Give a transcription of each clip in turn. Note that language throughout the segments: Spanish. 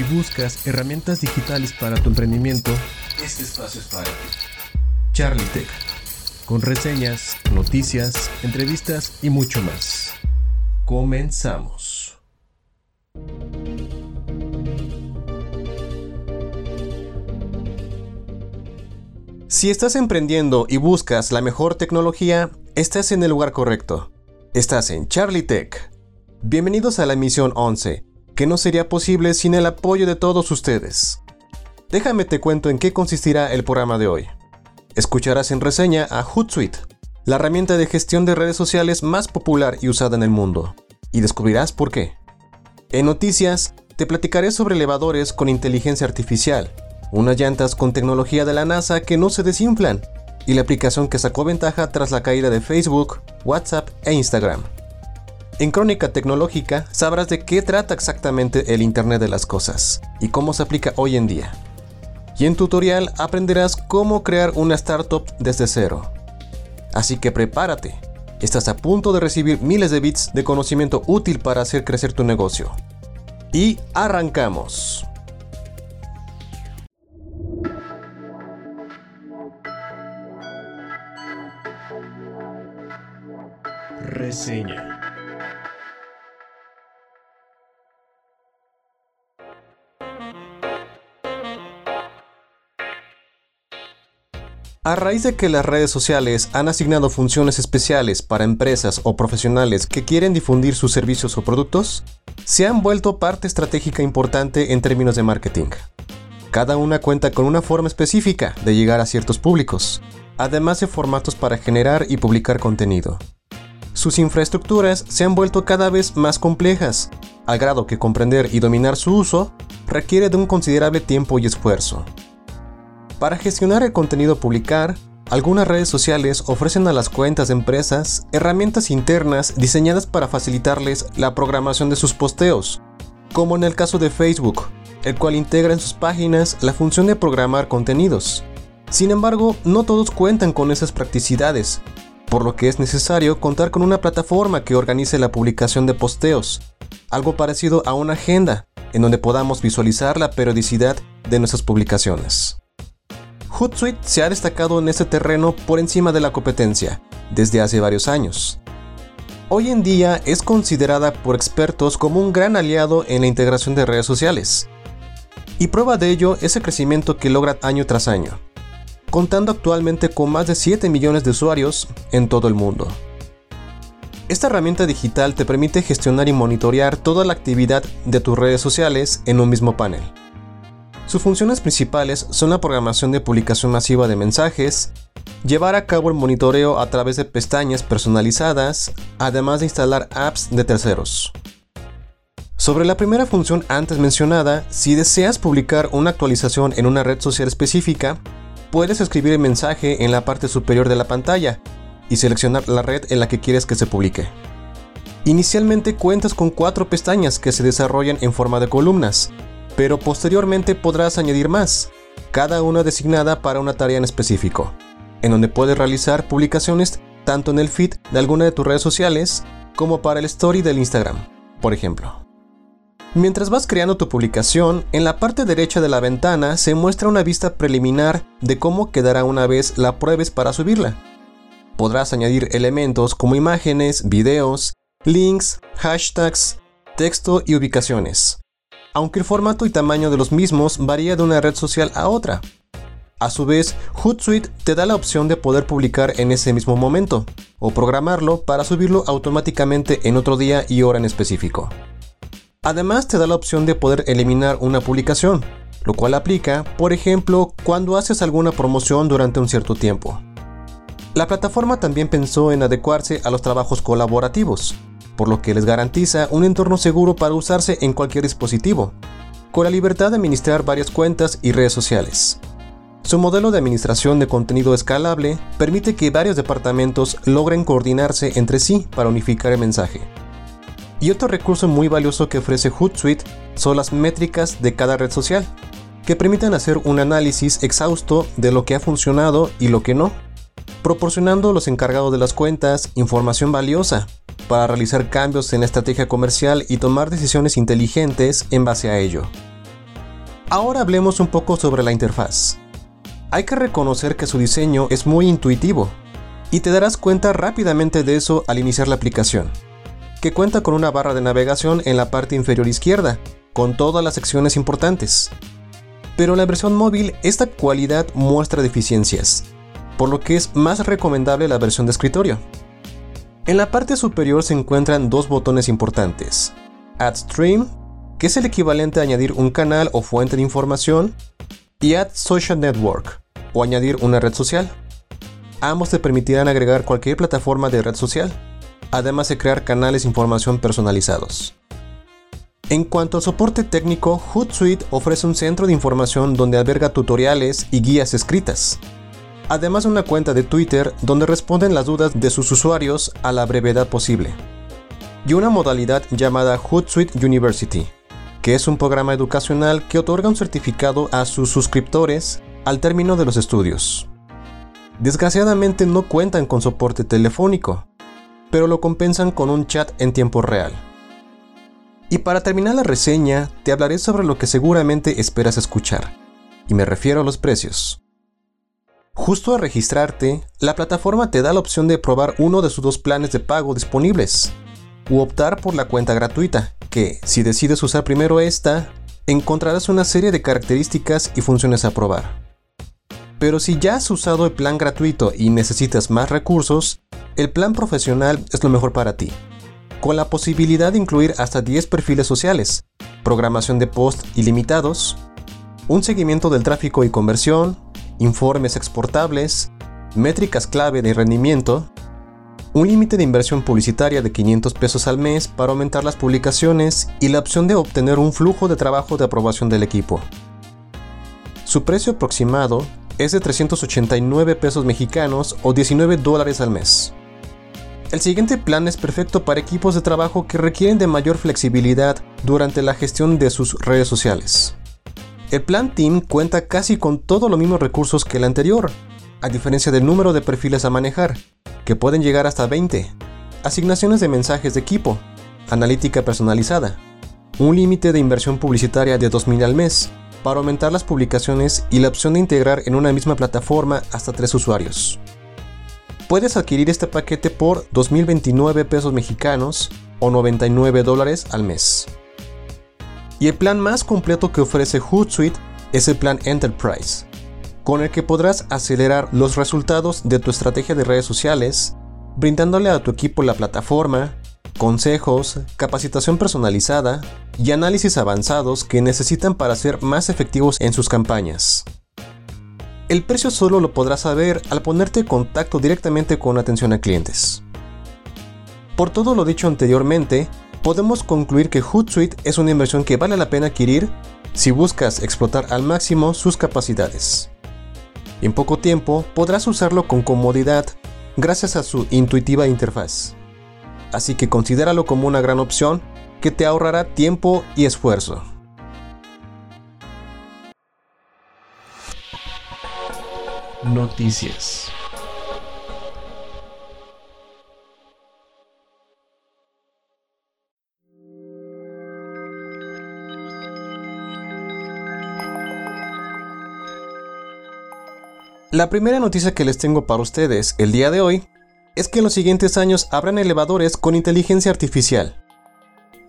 y buscas herramientas digitales para tu emprendimiento, este espacio es para ti. Charlie Tech, con reseñas, noticias, entrevistas y mucho más. Comenzamos. Si estás emprendiendo y buscas la mejor tecnología, estás en el lugar correcto. Estás en Charlie Tech. Bienvenidos a la emisión 11 que no sería posible sin el apoyo de todos ustedes. Déjame te cuento en qué consistirá el programa de hoy. Escucharás en reseña a Hootsuite, la herramienta de gestión de redes sociales más popular y usada en el mundo, y descubrirás por qué. En noticias, te platicaré sobre elevadores con inteligencia artificial, unas llantas con tecnología de la NASA que no se desinflan, y la aplicación que sacó ventaja tras la caída de Facebook, WhatsApp e Instagram. En Crónica Tecnológica sabrás de qué trata exactamente el Internet de las Cosas y cómo se aplica hoy en día. Y en tutorial aprenderás cómo crear una startup desde cero. Así que prepárate, estás a punto de recibir miles de bits de conocimiento útil para hacer crecer tu negocio. Y arrancamos. Reseña. A raíz de que las redes sociales han asignado funciones especiales para empresas o profesionales que quieren difundir sus servicios o productos, se han vuelto parte estratégica importante en términos de marketing. Cada una cuenta con una forma específica de llegar a ciertos públicos, además de formatos para generar y publicar contenido. Sus infraestructuras se han vuelto cada vez más complejas, al grado que comprender y dominar su uso requiere de un considerable tiempo y esfuerzo. Para gestionar el contenido a publicar, algunas redes sociales ofrecen a las cuentas de empresas herramientas internas diseñadas para facilitarles la programación de sus posteos, como en el caso de Facebook, el cual integra en sus páginas la función de programar contenidos. Sin embargo, no todos cuentan con esas practicidades, por lo que es necesario contar con una plataforma que organice la publicación de posteos, algo parecido a una agenda, en donde podamos visualizar la periodicidad de nuestras publicaciones. Hootsuite se ha destacado en este terreno por encima de la competencia desde hace varios años. Hoy en día es considerada por expertos como un gran aliado en la integración de redes sociales. Y prueba de ello es el crecimiento que logra año tras año, contando actualmente con más de 7 millones de usuarios en todo el mundo. Esta herramienta digital te permite gestionar y monitorear toda la actividad de tus redes sociales en un mismo panel sus funciones principales son la programación de publicación masiva de mensajes, llevar a cabo el monitoreo a través de pestañas personalizadas, además de instalar apps de terceros. Sobre la primera función antes mencionada, si deseas publicar una actualización en una red social específica, puedes escribir el mensaje en la parte superior de la pantalla y seleccionar la red en la que quieres que se publique. Inicialmente cuentas con cuatro pestañas que se desarrollan en forma de columnas, pero posteriormente podrás añadir más, cada una designada para una tarea en específico, en donde puedes realizar publicaciones tanto en el feed de alguna de tus redes sociales como para el story del Instagram, por ejemplo. Mientras vas creando tu publicación, en la parte derecha de la ventana se muestra una vista preliminar de cómo quedará una vez la pruebes para subirla. Podrás añadir elementos como imágenes, videos, links, hashtags, texto y ubicaciones aunque el formato y tamaño de los mismos varía de una red social a otra. A su vez, Hootsuite te da la opción de poder publicar en ese mismo momento, o programarlo para subirlo automáticamente en otro día y hora en específico. Además te da la opción de poder eliminar una publicación, lo cual aplica, por ejemplo, cuando haces alguna promoción durante un cierto tiempo. La plataforma también pensó en adecuarse a los trabajos colaborativos, por lo que les garantiza un entorno seguro para usarse en cualquier dispositivo, con la libertad de administrar varias cuentas y redes sociales. Su modelo de administración de contenido escalable permite que varios departamentos logren coordinarse entre sí para unificar el mensaje. Y otro recurso muy valioso que ofrece Hootsuite son las métricas de cada red social, que permiten hacer un análisis exhausto de lo que ha funcionado y lo que no, proporcionando a los encargados de las cuentas información valiosa para realizar cambios en la estrategia comercial y tomar decisiones inteligentes en base a ello. Ahora hablemos un poco sobre la interfaz. Hay que reconocer que su diseño es muy intuitivo, y te darás cuenta rápidamente de eso al iniciar la aplicación, que cuenta con una barra de navegación en la parte inferior izquierda, con todas las secciones importantes. Pero en la versión móvil esta cualidad muestra deficiencias, por lo que es más recomendable la versión de escritorio. En la parte superior se encuentran dos botones importantes, Add Stream, que es el equivalente a añadir un canal o fuente de información, y Add Social Network, o añadir una red social. Ambos te permitirán agregar cualquier plataforma de red social, además de crear canales de información personalizados. En cuanto al soporte técnico, Hootsuite ofrece un centro de información donde alberga tutoriales y guías escritas, además de una cuenta de Twitter donde responden las dudas de sus usuarios a la brevedad posible, y una modalidad llamada Hootsuite University, que es un programa educacional que otorga un certificado a sus suscriptores al término de los estudios. Desgraciadamente no cuentan con soporte telefónico, pero lo compensan con un chat en tiempo real. Y para terminar la reseña, te hablaré sobre lo que seguramente esperas escuchar, y me refiero a los precios. Justo a registrarte, la plataforma te da la opción de probar uno de sus dos planes de pago disponibles, u optar por la cuenta gratuita, que, si decides usar primero esta, encontrarás una serie de características y funciones a probar. Pero si ya has usado el plan gratuito y necesitas más recursos, el plan profesional es lo mejor para ti con la posibilidad de incluir hasta 10 perfiles sociales, programación de post ilimitados, un seguimiento del tráfico y conversión, informes exportables, métricas clave de rendimiento, un límite de inversión publicitaria de 500 pesos al mes para aumentar las publicaciones y la opción de obtener un flujo de trabajo de aprobación del equipo. Su precio aproximado es de 389 pesos mexicanos o 19 dólares al mes. El siguiente plan es perfecto para equipos de trabajo que requieren de mayor flexibilidad durante la gestión de sus redes sociales. El plan Team cuenta casi con todos los mismos recursos que el anterior, a diferencia del número de perfiles a manejar, que pueden llegar hasta 20, asignaciones de mensajes de equipo, analítica personalizada, un límite de inversión publicitaria de 2.000 al mes, para aumentar las publicaciones y la opción de integrar en una misma plataforma hasta tres usuarios. Puedes adquirir este paquete por 2.029 pesos mexicanos o 99 dólares al mes. Y el plan más completo que ofrece Hootsuite es el plan Enterprise, con el que podrás acelerar los resultados de tu estrategia de redes sociales, brindándole a tu equipo la plataforma, consejos, capacitación personalizada y análisis avanzados que necesitan para ser más efectivos en sus campañas. El precio solo lo podrás saber al ponerte en contacto directamente con atención a clientes. Por todo lo dicho anteriormente, podemos concluir que Hootsuite es una inversión que vale la pena adquirir si buscas explotar al máximo sus capacidades. En poco tiempo podrás usarlo con comodidad gracias a su intuitiva interfaz. Así que considéralo como una gran opción que te ahorrará tiempo y esfuerzo. Noticias. La primera noticia que les tengo para ustedes el día de hoy es que en los siguientes años habrán elevadores con inteligencia artificial.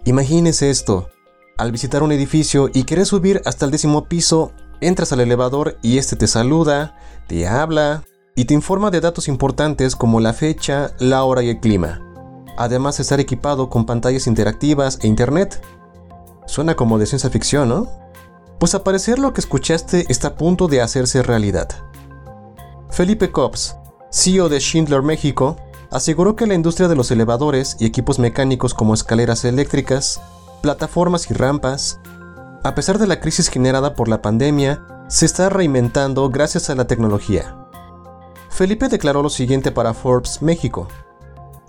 Imagínense esto, al visitar un edificio y querer subir hasta el décimo piso, Entras al elevador y este te saluda, te habla y te informa de datos importantes como la fecha, la hora y el clima. Además de estar equipado con pantallas interactivas e internet. Suena como de ciencia ficción, ¿no? Pues a parecer lo que escuchaste está a punto de hacerse realidad. Felipe Cops, CEO de Schindler México, aseguró que la industria de los elevadores y equipos mecánicos como escaleras eléctricas, plataformas y rampas a pesar de la crisis generada por la pandemia, se está reinventando gracias a la tecnología. Felipe declaró lo siguiente para Forbes México.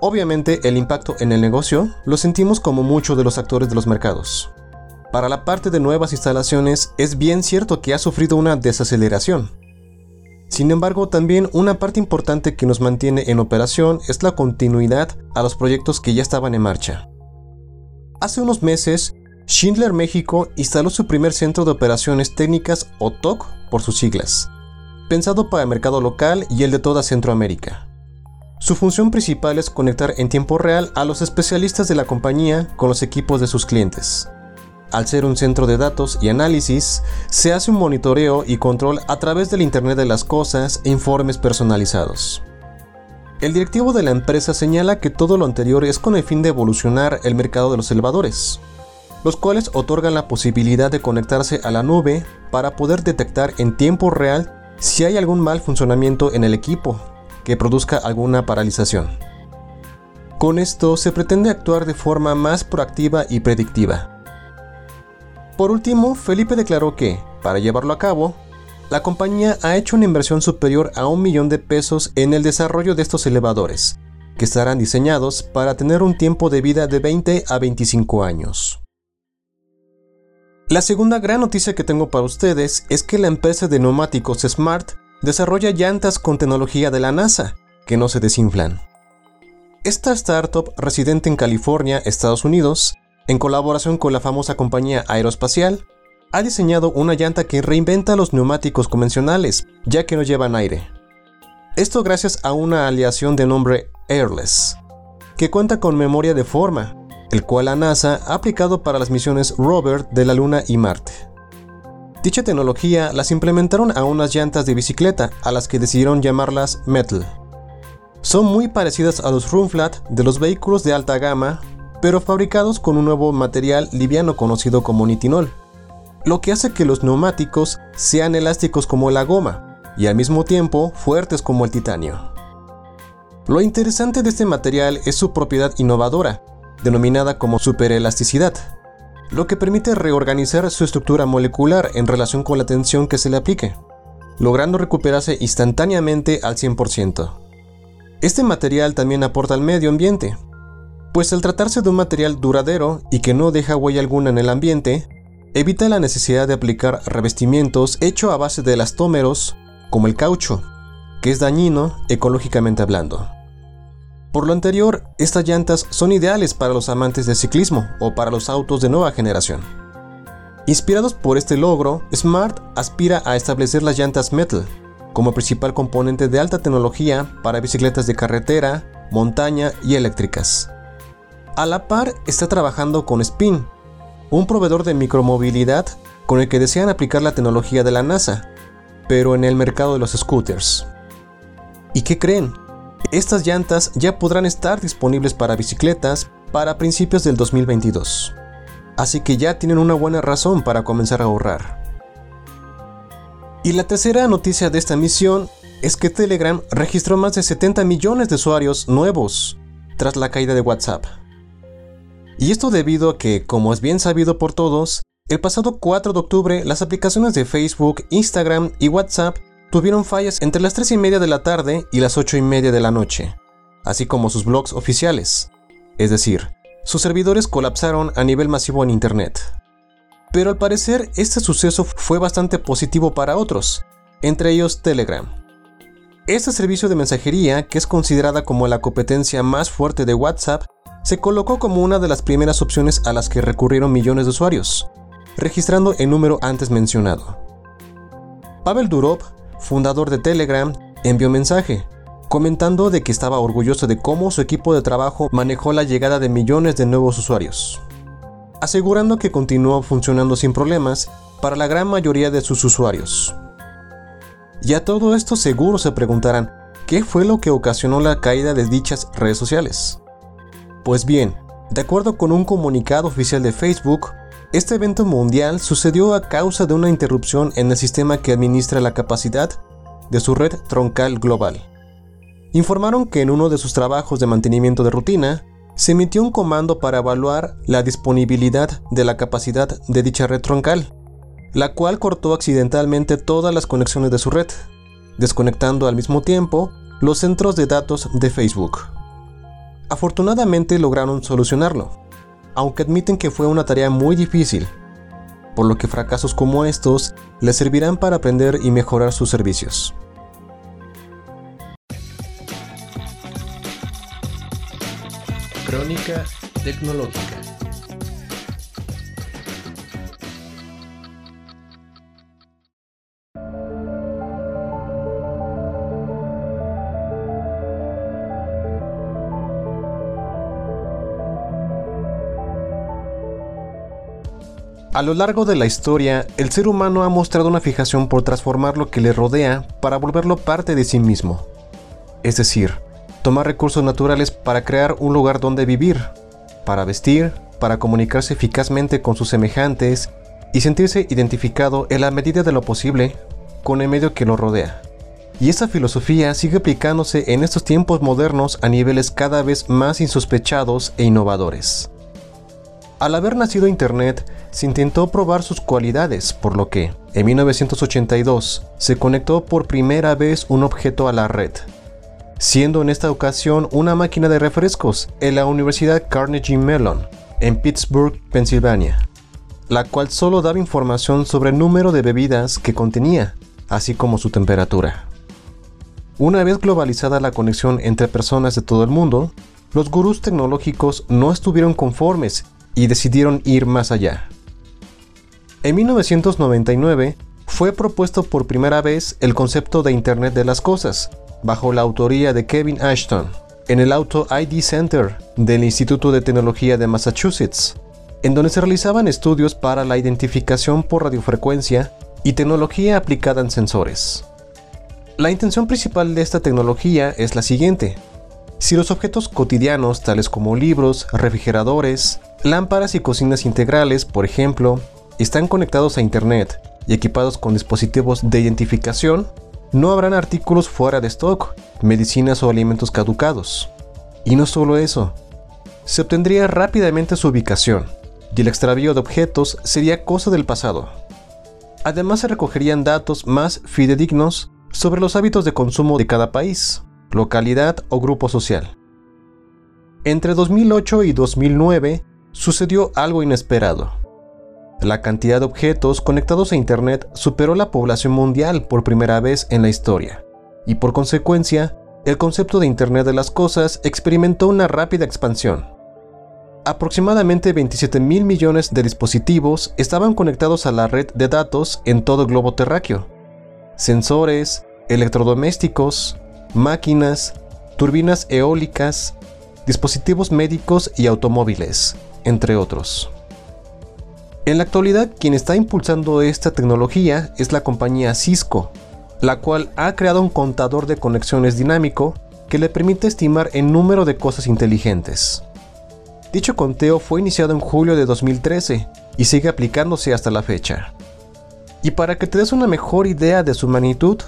Obviamente el impacto en el negocio lo sentimos como muchos de los actores de los mercados. Para la parte de nuevas instalaciones es bien cierto que ha sufrido una desaceleración. Sin embargo, también una parte importante que nos mantiene en operación es la continuidad a los proyectos que ya estaban en marcha. Hace unos meses Schindler México instaló su primer centro de operaciones técnicas o TOC por sus siglas, pensado para el mercado local y el de toda Centroamérica. Su función principal es conectar en tiempo real a los especialistas de la compañía con los equipos de sus clientes. Al ser un centro de datos y análisis, se hace un monitoreo y control a través del Internet de las Cosas e informes personalizados. El directivo de la empresa señala que todo lo anterior es con el fin de evolucionar el mercado de los elevadores, los cuales otorgan la posibilidad de conectarse a la nube para poder detectar en tiempo real si hay algún mal funcionamiento en el equipo que produzca alguna paralización. Con esto se pretende actuar de forma más proactiva y predictiva. Por último, Felipe declaró que, para llevarlo a cabo, la compañía ha hecho una inversión superior a un millón de pesos en el desarrollo de estos elevadores, que estarán diseñados para tener un tiempo de vida de 20 a 25 años. La segunda gran noticia que tengo para ustedes es que la empresa de neumáticos Smart desarrolla llantas con tecnología de la NASA, que no se desinflan. Esta startup residente en California, Estados Unidos, en colaboración con la famosa compañía aeroespacial, ha diseñado una llanta que reinventa los neumáticos convencionales, ya que no llevan aire. Esto gracias a una aleación de nombre Airless, que cuenta con memoria de forma, el cual la NASA ha aplicado para las misiones Rover de la Luna y Marte. Dicha tecnología las implementaron a unas llantas de bicicleta a las que decidieron llamarlas Metal. Son muy parecidas a los Flat de los vehículos de alta gama, pero fabricados con un nuevo material liviano conocido como nitinol, lo que hace que los neumáticos sean elásticos como la goma y al mismo tiempo fuertes como el titanio. Lo interesante de este material es su propiedad innovadora, denominada como superelasticidad, lo que permite reorganizar su estructura molecular en relación con la tensión que se le aplique, logrando recuperarse instantáneamente al 100%. Este material también aporta al medio ambiente, pues al tratarse de un material duradero y que no deja huella alguna en el ambiente, evita la necesidad de aplicar revestimientos hecho a base de elastómeros, como el caucho, que es dañino ecológicamente hablando. Por lo anterior, estas llantas son ideales para los amantes del ciclismo o para los autos de nueva generación. Inspirados por este logro, Smart aspira a establecer las llantas metal como principal componente de alta tecnología para bicicletas de carretera, montaña y eléctricas. A la par está trabajando con Spin, un proveedor de micromovilidad con el que desean aplicar la tecnología de la NASA, pero en el mercado de los scooters. ¿Y qué creen? Estas llantas ya podrán estar disponibles para bicicletas para principios del 2022. Así que ya tienen una buena razón para comenzar a ahorrar. Y la tercera noticia de esta misión es que Telegram registró más de 70 millones de usuarios nuevos tras la caída de WhatsApp. Y esto debido a que, como es bien sabido por todos, el pasado 4 de octubre las aplicaciones de Facebook, Instagram y WhatsApp tuvieron fallas entre las 3 y media de la tarde y las 8 y media de la noche, así como sus blogs oficiales. Es decir, sus servidores colapsaron a nivel masivo en Internet. Pero al parecer este suceso fue bastante positivo para otros, entre ellos Telegram. Este servicio de mensajería, que es considerada como la competencia más fuerte de WhatsApp, se colocó como una de las primeras opciones a las que recurrieron millones de usuarios, registrando el número antes mencionado. Pavel Durov fundador de Telegram, envió mensaje, comentando de que estaba orgulloso de cómo su equipo de trabajo manejó la llegada de millones de nuevos usuarios, asegurando que continuó funcionando sin problemas para la gran mayoría de sus usuarios. Y a todo esto seguro se preguntarán, ¿qué fue lo que ocasionó la caída de dichas redes sociales? Pues bien, de acuerdo con un comunicado oficial de Facebook, este evento mundial sucedió a causa de una interrupción en el sistema que administra la capacidad de su red troncal global. Informaron que en uno de sus trabajos de mantenimiento de rutina, se emitió un comando para evaluar la disponibilidad de la capacidad de dicha red troncal, la cual cortó accidentalmente todas las conexiones de su red, desconectando al mismo tiempo los centros de datos de Facebook. Afortunadamente lograron solucionarlo, aunque admiten que fue una tarea muy difícil, por lo que fracasos como estos les servirán para aprender y mejorar sus servicios. Crónica Tecnológica A lo largo de la historia, el ser humano ha mostrado una fijación por transformar lo que le rodea para volverlo parte de sí mismo. Es decir, tomar recursos naturales para crear un lugar donde vivir, para vestir, para comunicarse eficazmente con sus semejantes y sentirse identificado en la medida de lo posible con el medio que lo rodea. Y esa filosofía sigue aplicándose en estos tiempos modernos a niveles cada vez más insospechados e innovadores. Al haber nacido Internet, se intentó probar sus cualidades, por lo que, en 1982, se conectó por primera vez un objeto a la red, siendo en esta ocasión una máquina de refrescos en la Universidad Carnegie Mellon, en Pittsburgh, Pensilvania, la cual solo daba información sobre el número de bebidas que contenía, así como su temperatura. Una vez globalizada la conexión entre personas de todo el mundo, los gurús tecnológicos no estuvieron conformes y decidieron ir más allá. En 1999 fue propuesto por primera vez el concepto de Internet de las Cosas, bajo la autoría de Kevin Ashton, en el Auto ID Center del Instituto de Tecnología de Massachusetts, en donde se realizaban estudios para la identificación por radiofrecuencia y tecnología aplicada en sensores. La intención principal de esta tecnología es la siguiente. Si los objetos cotidianos, tales como libros, refrigeradores, Lámparas y cocinas integrales, por ejemplo, están conectados a Internet y equipados con dispositivos de identificación, no habrán artículos fuera de stock, medicinas o alimentos caducados. Y no solo eso, se obtendría rápidamente su ubicación, y el extravío de objetos sería cosa del pasado. Además se recogerían datos más fidedignos sobre los hábitos de consumo de cada país, localidad o grupo social. Entre 2008 y 2009 sucedió algo inesperado. La cantidad de objetos conectados a Internet superó la población mundial por primera vez en la historia, y por consecuencia, el concepto de Internet de las Cosas experimentó una rápida expansión. Aproximadamente 27 mil millones de dispositivos estaban conectados a la red de datos en todo el globo terráqueo. Sensores, electrodomésticos, máquinas, turbinas eólicas, dispositivos médicos y automóviles, entre otros. En la actualidad, quien está impulsando esta tecnología es la compañía Cisco, la cual ha creado un contador de conexiones dinámico que le permite estimar el número de cosas inteligentes. Dicho conteo fue iniciado en julio de 2013 y sigue aplicándose hasta la fecha. Y para que te des una mejor idea de su magnitud,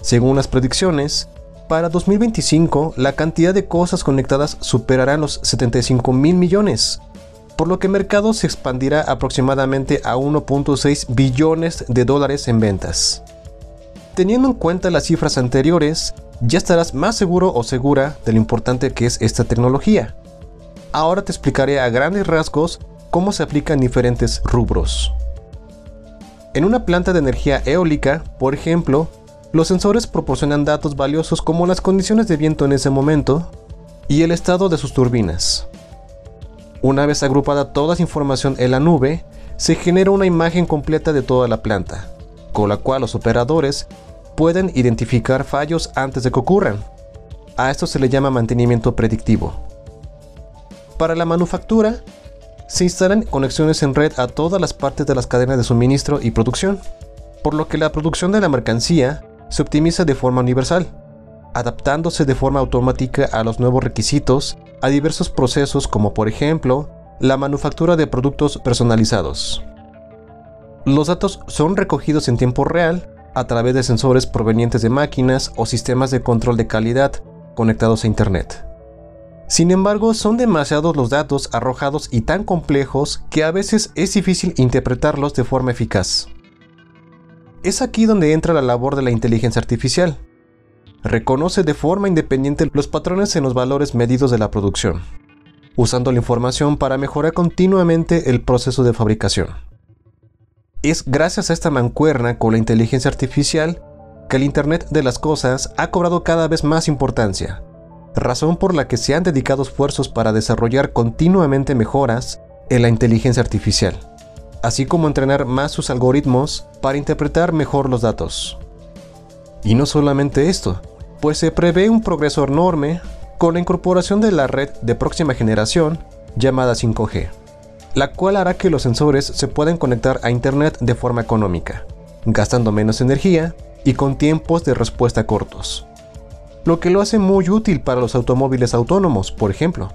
según las predicciones, para 2025 la cantidad de cosas conectadas superará los 75 mil millones, por lo que el mercado se expandirá aproximadamente a 1.6 billones de dólares en ventas. Teniendo en cuenta las cifras anteriores, ya estarás más seguro o segura de lo importante que es esta tecnología. Ahora te explicaré a grandes rasgos cómo se aplica en diferentes rubros. En una planta de energía eólica, por ejemplo, los sensores proporcionan datos valiosos como las condiciones de viento en ese momento y el estado de sus turbinas. Una vez agrupada toda esa información en la nube, se genera una imagen completa de toda la planta, con la cual los operadores pueden identificar fallos antes de que ocurran. A esto se le llama mantenimiento predictivo. Para la manufactura, se instalan conexiones en red a todas las partes de las cadenas de suministro y producción, por lo que la producción de la mercancía se optimiza de forma universal, adaptándose de forma automática a los nuevos requisitos a diversos procesos como por ejemplo la manufactura de productos personalizados. Los datos son recogidos en tiempo real a través de sensores provenientes de máquinas o sistemas de control de calidad conectados a Internet. Sin embargo, son demasiados los datos arrojados y tan complejos que a veces es difícil interpretarlos de forma eficaz. Es aquí donde entra la labor de la inteligencia artificial, reconoce de forma independiente los patrones en los valores medidos de la producción, usando la información para mejorar continuamente el proceso de fabricación. Es gracias a esta mancuerna con la inteligencia artificial que el Internet de las Cosas ha cobrado cada vez más importancia, razón por la que se han dedicado esfuerzos para desarrollar continuamente mejoras en la inteligencia artificial, así como entrenar más sus algoritmos para interpretar mejor los datos. Y no solamente esto, pues se prevé un progreso enorme con la incorporación de la red de próxima generación llamada 5G, la cual hará que los sensores se puedan conectar a Internet de forma económica, gastando menos energía y con tiempos de respuesta cortos. Lo que lo hace muy útil para los automóviles autónomos, por ejemplo.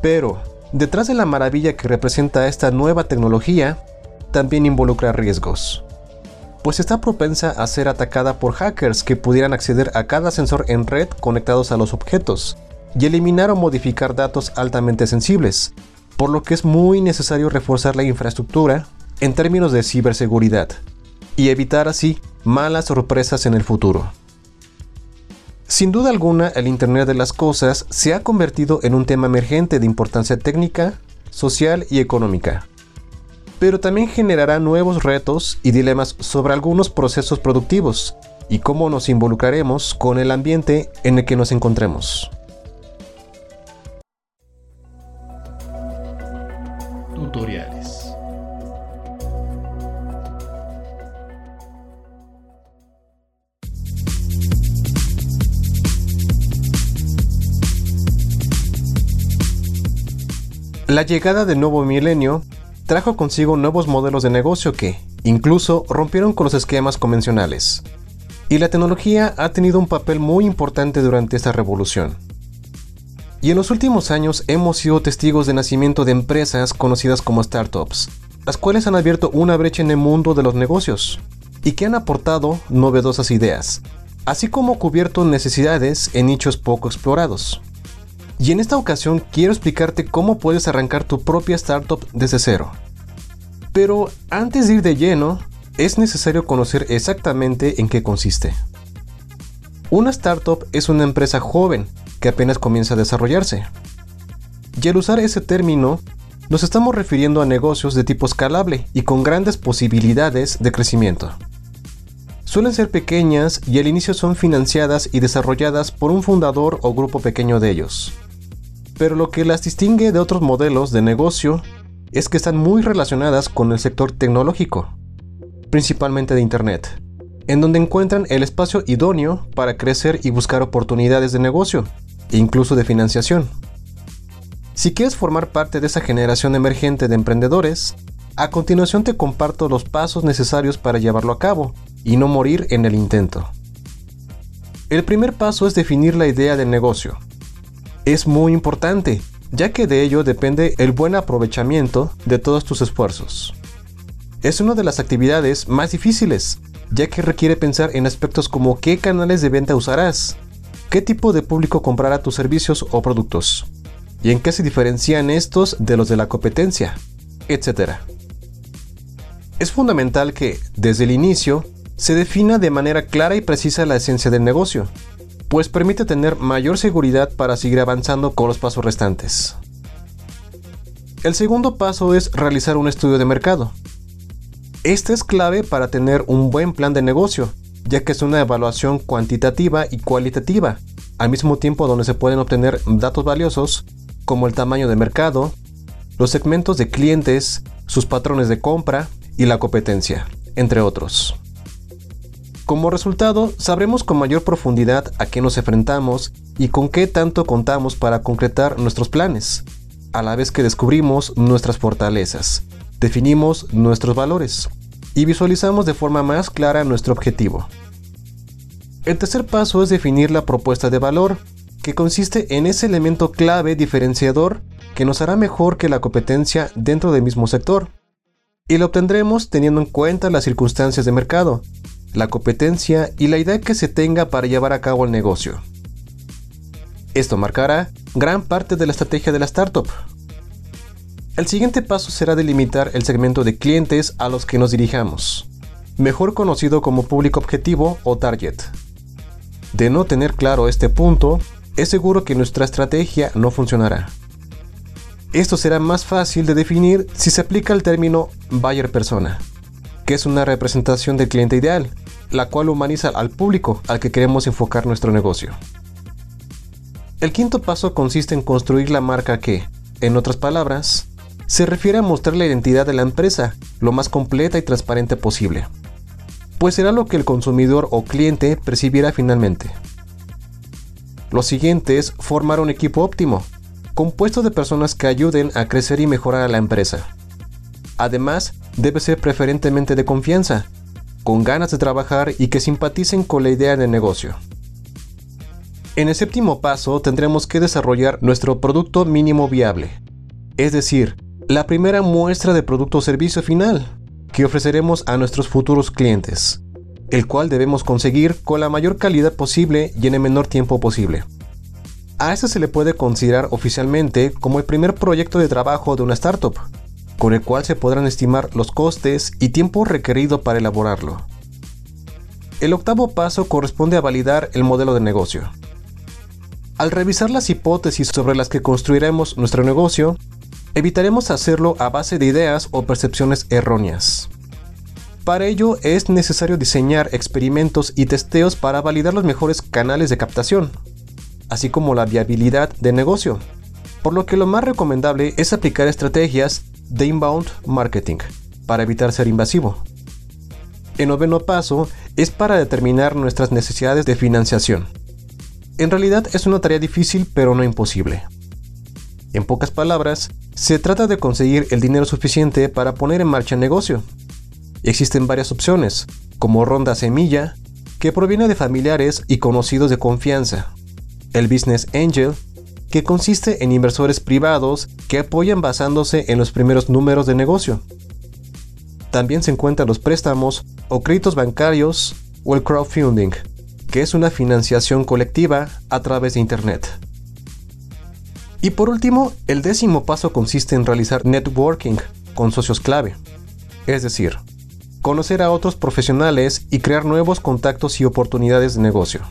Pero, detrás de la maravilla que representa esta nueva tecnología, también involucra riesgos pues está propensa a ser atacada por hackers que pudieran acceder a cada sensor en red conectados a los objetos y eliminar o modificar datos altamente sensibles, por lo que es muy necesario reforzar la infraestructura en términos de ciberseguridad y evitar así malas sorpresas en el futuro. Sin duda alguna, el Internet de las Cosas se ha convertido en un tema emergente de importancia técnica, social y económica pero también generará nuevos retos y dilemas sobre algunos procesos productivos y cómo nos involucraremos con el ambiente en el que nos encontremos. Tutoriales. La llegada del nuevo milenio trajo consigo nuevos modelos de negocio que, incluso, rompieron con los esquemas convencionales. Y la tecnología ha tenido un papel muy importante durante esta revolución. Y en los últimos años hemos sido testigos de nacimiento de empresas conocidas como startups, las cuales han abierto una brecha en el mundo de los negocios y que han aportado novedosas ideas, así como cubierto necesidades en nichos poco explorados. Y en esta ocasión quiero explicarte cómo puedes arrancar tu propia startup desde cero. Pero antes de ir de lleno, es necesario conocer exactamente en qué consiste. Una startup es una empresa joven que apenas comienza a desarrollarse. Y al usar ese término, nos estamos refiriendo a negocios de tipo escalable y con grandes posibilidades de crecimiento. Suelen ser pequeñas y al inicio son financiadas y desarrolladas por un fundador o grupo pequeño de ellos pero lo que las distingue de otros modelos de negocio es que están muy relacionadas con el sector tecnológico, principalmente de Internet, en donde encuentran el espacio idóneo para crecer y buscar oportunidades de negocio, e incluso de financiación. Si quieres formar parte de esa generación emergente de emprendedores, a continuación te comparto los pasos necesarios para llevarlo a cabo y no morir en el intento. El primer paso es definir la idea del negocio, es muy importante, ya que de ello depende el buen aprovechamiento de todos tus esfuerzos. Es una de las actividades más difíciles, ya que requiere pensar en aspectos como qué canales de venta usarás, qué tipo de público comprará tus servicios o productos, y en qué se diferencian estos de los de la competencia, etc. Es fundamental que, desde el inicio, se defina de manera clara y precisa la esencia del negocio, pues permite tener mayor seguridad para seguir avanzando con los pasos restantes. El segundo paso es realizar un estudio de mercado. Este es clave para tener un buen plan de negocio, ya que es una evaluación cuantitativa y cualitativa, al mismo tiempo donde se pueden obtener datos valiosos como el tamaño de mercado, los segmentos de clientes, sus patrones de compra y la competencia, entre otros. Como resultado, sabremos con mayor profundidad a qué nos enfrentamos y con qué tanto contamos para concretar nuestros planes, a la vez que descubrimos nuestras fortalezas, definimos nuestros valores y visualizamos de forma más clara nuestro objetivo. El tercer paso es definir la propuesta de valor, que consiste en ese elemento clave diferenciador que nos hará mejor que la competencia dentro del mismo sector. Y lo obtendremos teniendo en cuenta las circunstancias de mercado, la competencia y la idea que se tenga para llevar a cabo el negocio. Esto marcará gran parte de la estrategia de la startup. El siguiente paso será delimitar el segmento de clientes a los que nos dirijamos, mejor conocido como público objetivo o target. De no tener claro este punto, es seguro que nuestra estrategia no funcionará. Esto será más fácil de definir si se aplica el término buyer persona que es una representación del cliente ideal, la cual humaniza al público al que queremos enfocar nuestro negocio. El quinto paso consiste en construir la marca que, en otras palabras, se refiere a mostrar la identidad de la empresa lo más completa y transparente posible, pues será lo que el consumidor o cliente percibiera finalmente. Lo siguiente es formar un equipo óptimo, compuesto de personas que ayuden a crecer y mejorar a la empresa. Además, debe ser preferentemente de confianza, con ganas de trabajar y que simpaticen con la idea de negocio. En el séptimo paso tendremos que desarrollar nuestro producto mínimo viable, es decir, la primera muestra de producto o servicio final que ofreceremos a nuestros futuros clientes, el cual debemos conseguir con la mayor calidad posible y en el menor tiempo posible. A eso se le puede considerar oficialmente como el primer proyecto de trabajo de una startup, con el cual se podrán estimar los costes y tiempo requerido para elaborarlo. El octavo paso corresponde a validar el modelo de negocio. Al revisar las hipótesis sobre las que construiremos nuestro negocio, evitaremos hacerlo a base de ideas o percepciones erróneas. Para ello es necesario diseñar experimentos y testeos para validar los mejores canales de captación, así como la viabilidad de negocio, por lo que lo más recomendable es aplicar estrategias de inbound marketing para evitar ser invasivo. El noveno paso es para determinar nuestras necesidades de financiación. En realidad es una tarea difícil pero no imposible. En pocas palabras, se trata de conseguir el dinero suficiente para poner en marcha el negocio. Existen varias opciones, como ronda semilla, que proviene de familiares y conocidos de confianza, el Business Angel, que consiste en inversores privados que apoyan basándose en los primeros números de negocio. También se encuentran los préstamos o créditos bancarios o el crowdfunding, que es una financiación colectiva a través de Internet. Y por último, el décimo paso consiste en realizar networking con socios clave, es decir, conocer a otros profesionales y crear nuevos contactos y oportunidades de negocio.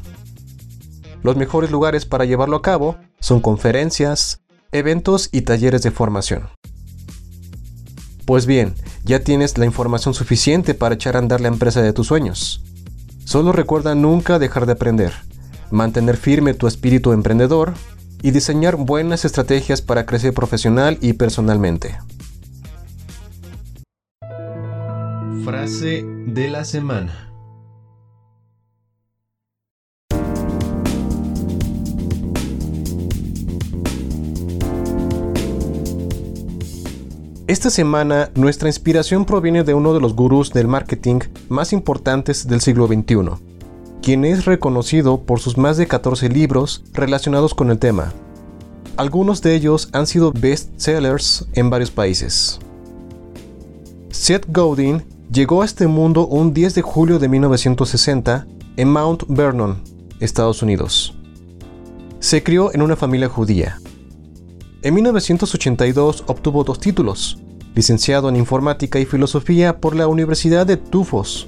Los mejores lugares para llevarlo a cabo son conferencias, eventos y talleres de formación. Pues bien, ya tienes la información suficiente para echar a andar la empresa de tus sueños. Solo recuerda nunca dejar de aprender, mantener firme tu espíritu emprendedor y diseñar buenas estrategias para crecer profesional y personalmente. Frase de la semana. Esta semana nuestra inspiración proviene de uno de los gurús del marketing más importantes del siglo XXI, quien es reconocido por sus más de 14 libros relacionados con el tema. Algunos de ellos han sido bestsellers en varios países. Seth Godin llegó a este mundo un 10 de julio de 1960 en Mount Vernon, Estados Unidos. Se crió en una familia judía. En 1982 obtuvo dos títulos, licenciado en Informática y Filosofía por la Universidad de Tufos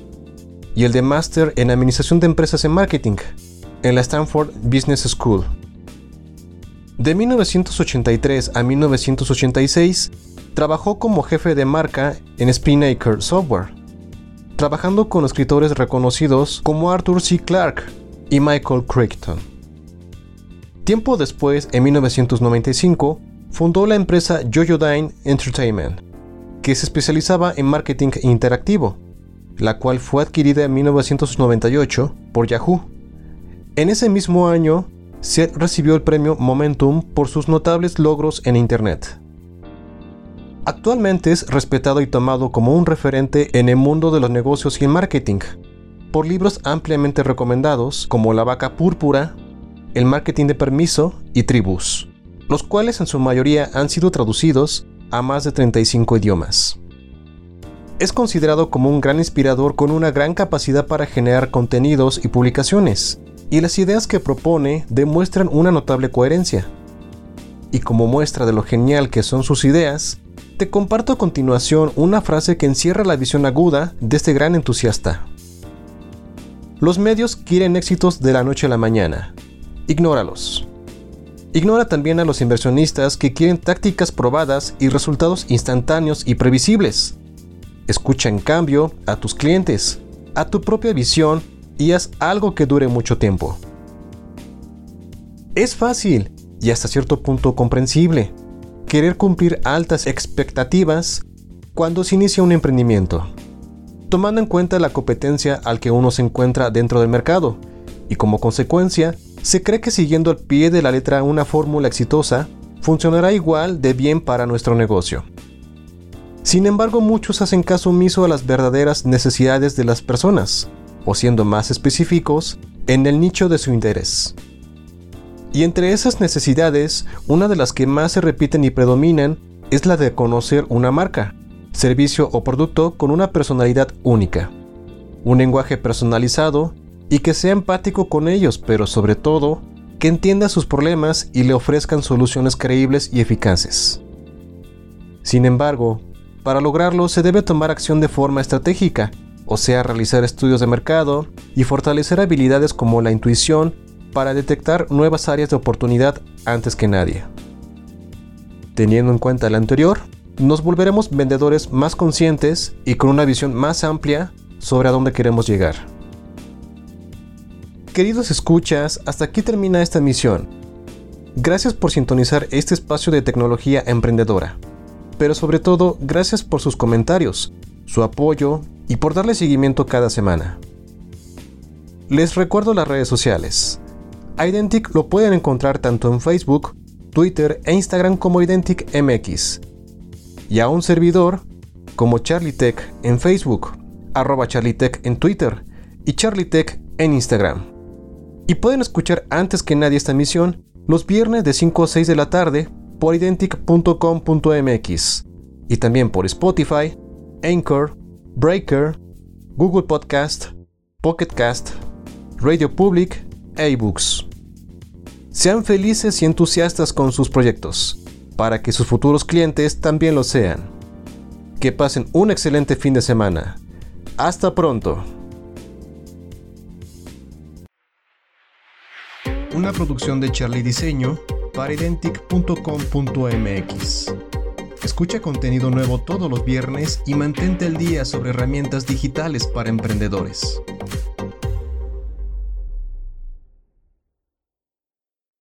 y el de Máster en Administración de Empresas en Marketing en la Stanford Business School. De 1983 a 1986 trabajó como jefe de marca en Spinnaker Software, trabajando con escritores reconocidos como Arthur C. Clarke y Michael Crichton. Tiempo después, en 1995, fundó la empresa Yoyodyne Entertainment, que se especializaba en marketing interactivo, la cual fue adquirida en 1998 por Yahoo. En ese mismo año, Seth recibió el premio Momentum por sus notables logros en Internet. Actualmente es respetado y tomado como un referente en el mundo de los negocios y el marketing, por libros ampliamente recomendados como La vaca púrpura, el marketing de permiso y tribus, los cuales en su mayoría han sido traducidos a más de 35 idiomas. Es considerado como un gran inspirador con una gran capacidad para generar contenidos y publicaciones, y las ideas que propone demuestran una notable coherencia. Y como muestra de lo genial que son sus ideas, te comparto a continuación una frase que encierra la visión aguda de este gran entusiasta. Los medios quieren éxitos de la noche a la mañana, Ignóralos. Ignora también a los inversionistas que quieren tácticas probadas y resultados instantáneos y previsibles. Escucha en cambio a tus clientes, a tu propia visión y haz algo que dure mucho tiempo. Es fácil y hasta cierto punto comprensible querer cumplir altas expectativas cuando se inicia un emprendimiento, tomando en cuenta la competencia al que uno se encuentra dentro del mercado y como consecuencia se cree que siguiendo al pie de la letra una fórmula exitosa funcionará igual de bien para nuestro negocio. Sin embargo, muchos hacen caso omiso a las verdaderas necesidades de las personas, o siendo más específicos, en el nicho de su interés. Y entre esas necesidades, una de las que más se repiten y predominan es la de conocer una marca, servicio o producto con una personalidad única, un lenguaje personalizado y que sea empático con ellos, pero sobre todo, que entienda sus problemas y le ofrezcan soluciones creíbles y eficaces. Sin embargo, para lograrlo se debe tomar acción de forma estratégica, o sea, realizar estudios de mercado y fortalecer habilidades como la intuición para detectar nuevas áreas de oportunidad antes que nadie. Teniendo en cuenta lo anterior, nos volveremos vendedores más conscientes y con una visión más amplia sobre a dónde queremos llegar. Queridos escuchas, hasta aquí termina esta misión. Gracias por sintonizar este espacio de tecnología emprendedora pero sobre todo gracias por sus comentarios, su apoyo y por darle seguimiento cada semana. Les recuerdo las redes sociales. Identic lo pueden encontrar tanto en Facebook, Twitter e Instagram como Identic MX. Y a un servidor como CharlieTech en Facebook, arroba CharlieTech en Twitter y CharlieTech en Instagram. Y pueden escuchar antes que nadie esta emisión los viernes de 5 a 6 de la tarde por identic.com.mx y también por Spotify, Anchor, Breaker, Google Podcast, Pocket Cast, Radio Public e iBooks. Sean felices y entusiastas con sus proyectos, para que sus futuros clientes también lo sean. Que pasen un excelente fin de semana. Hasta pronto. Una producción de Charlie Diseño para identic.com.mx. Escucha contenido nuevo todos los viernes y mantente al día sobre herramientas digitales para emprendedores.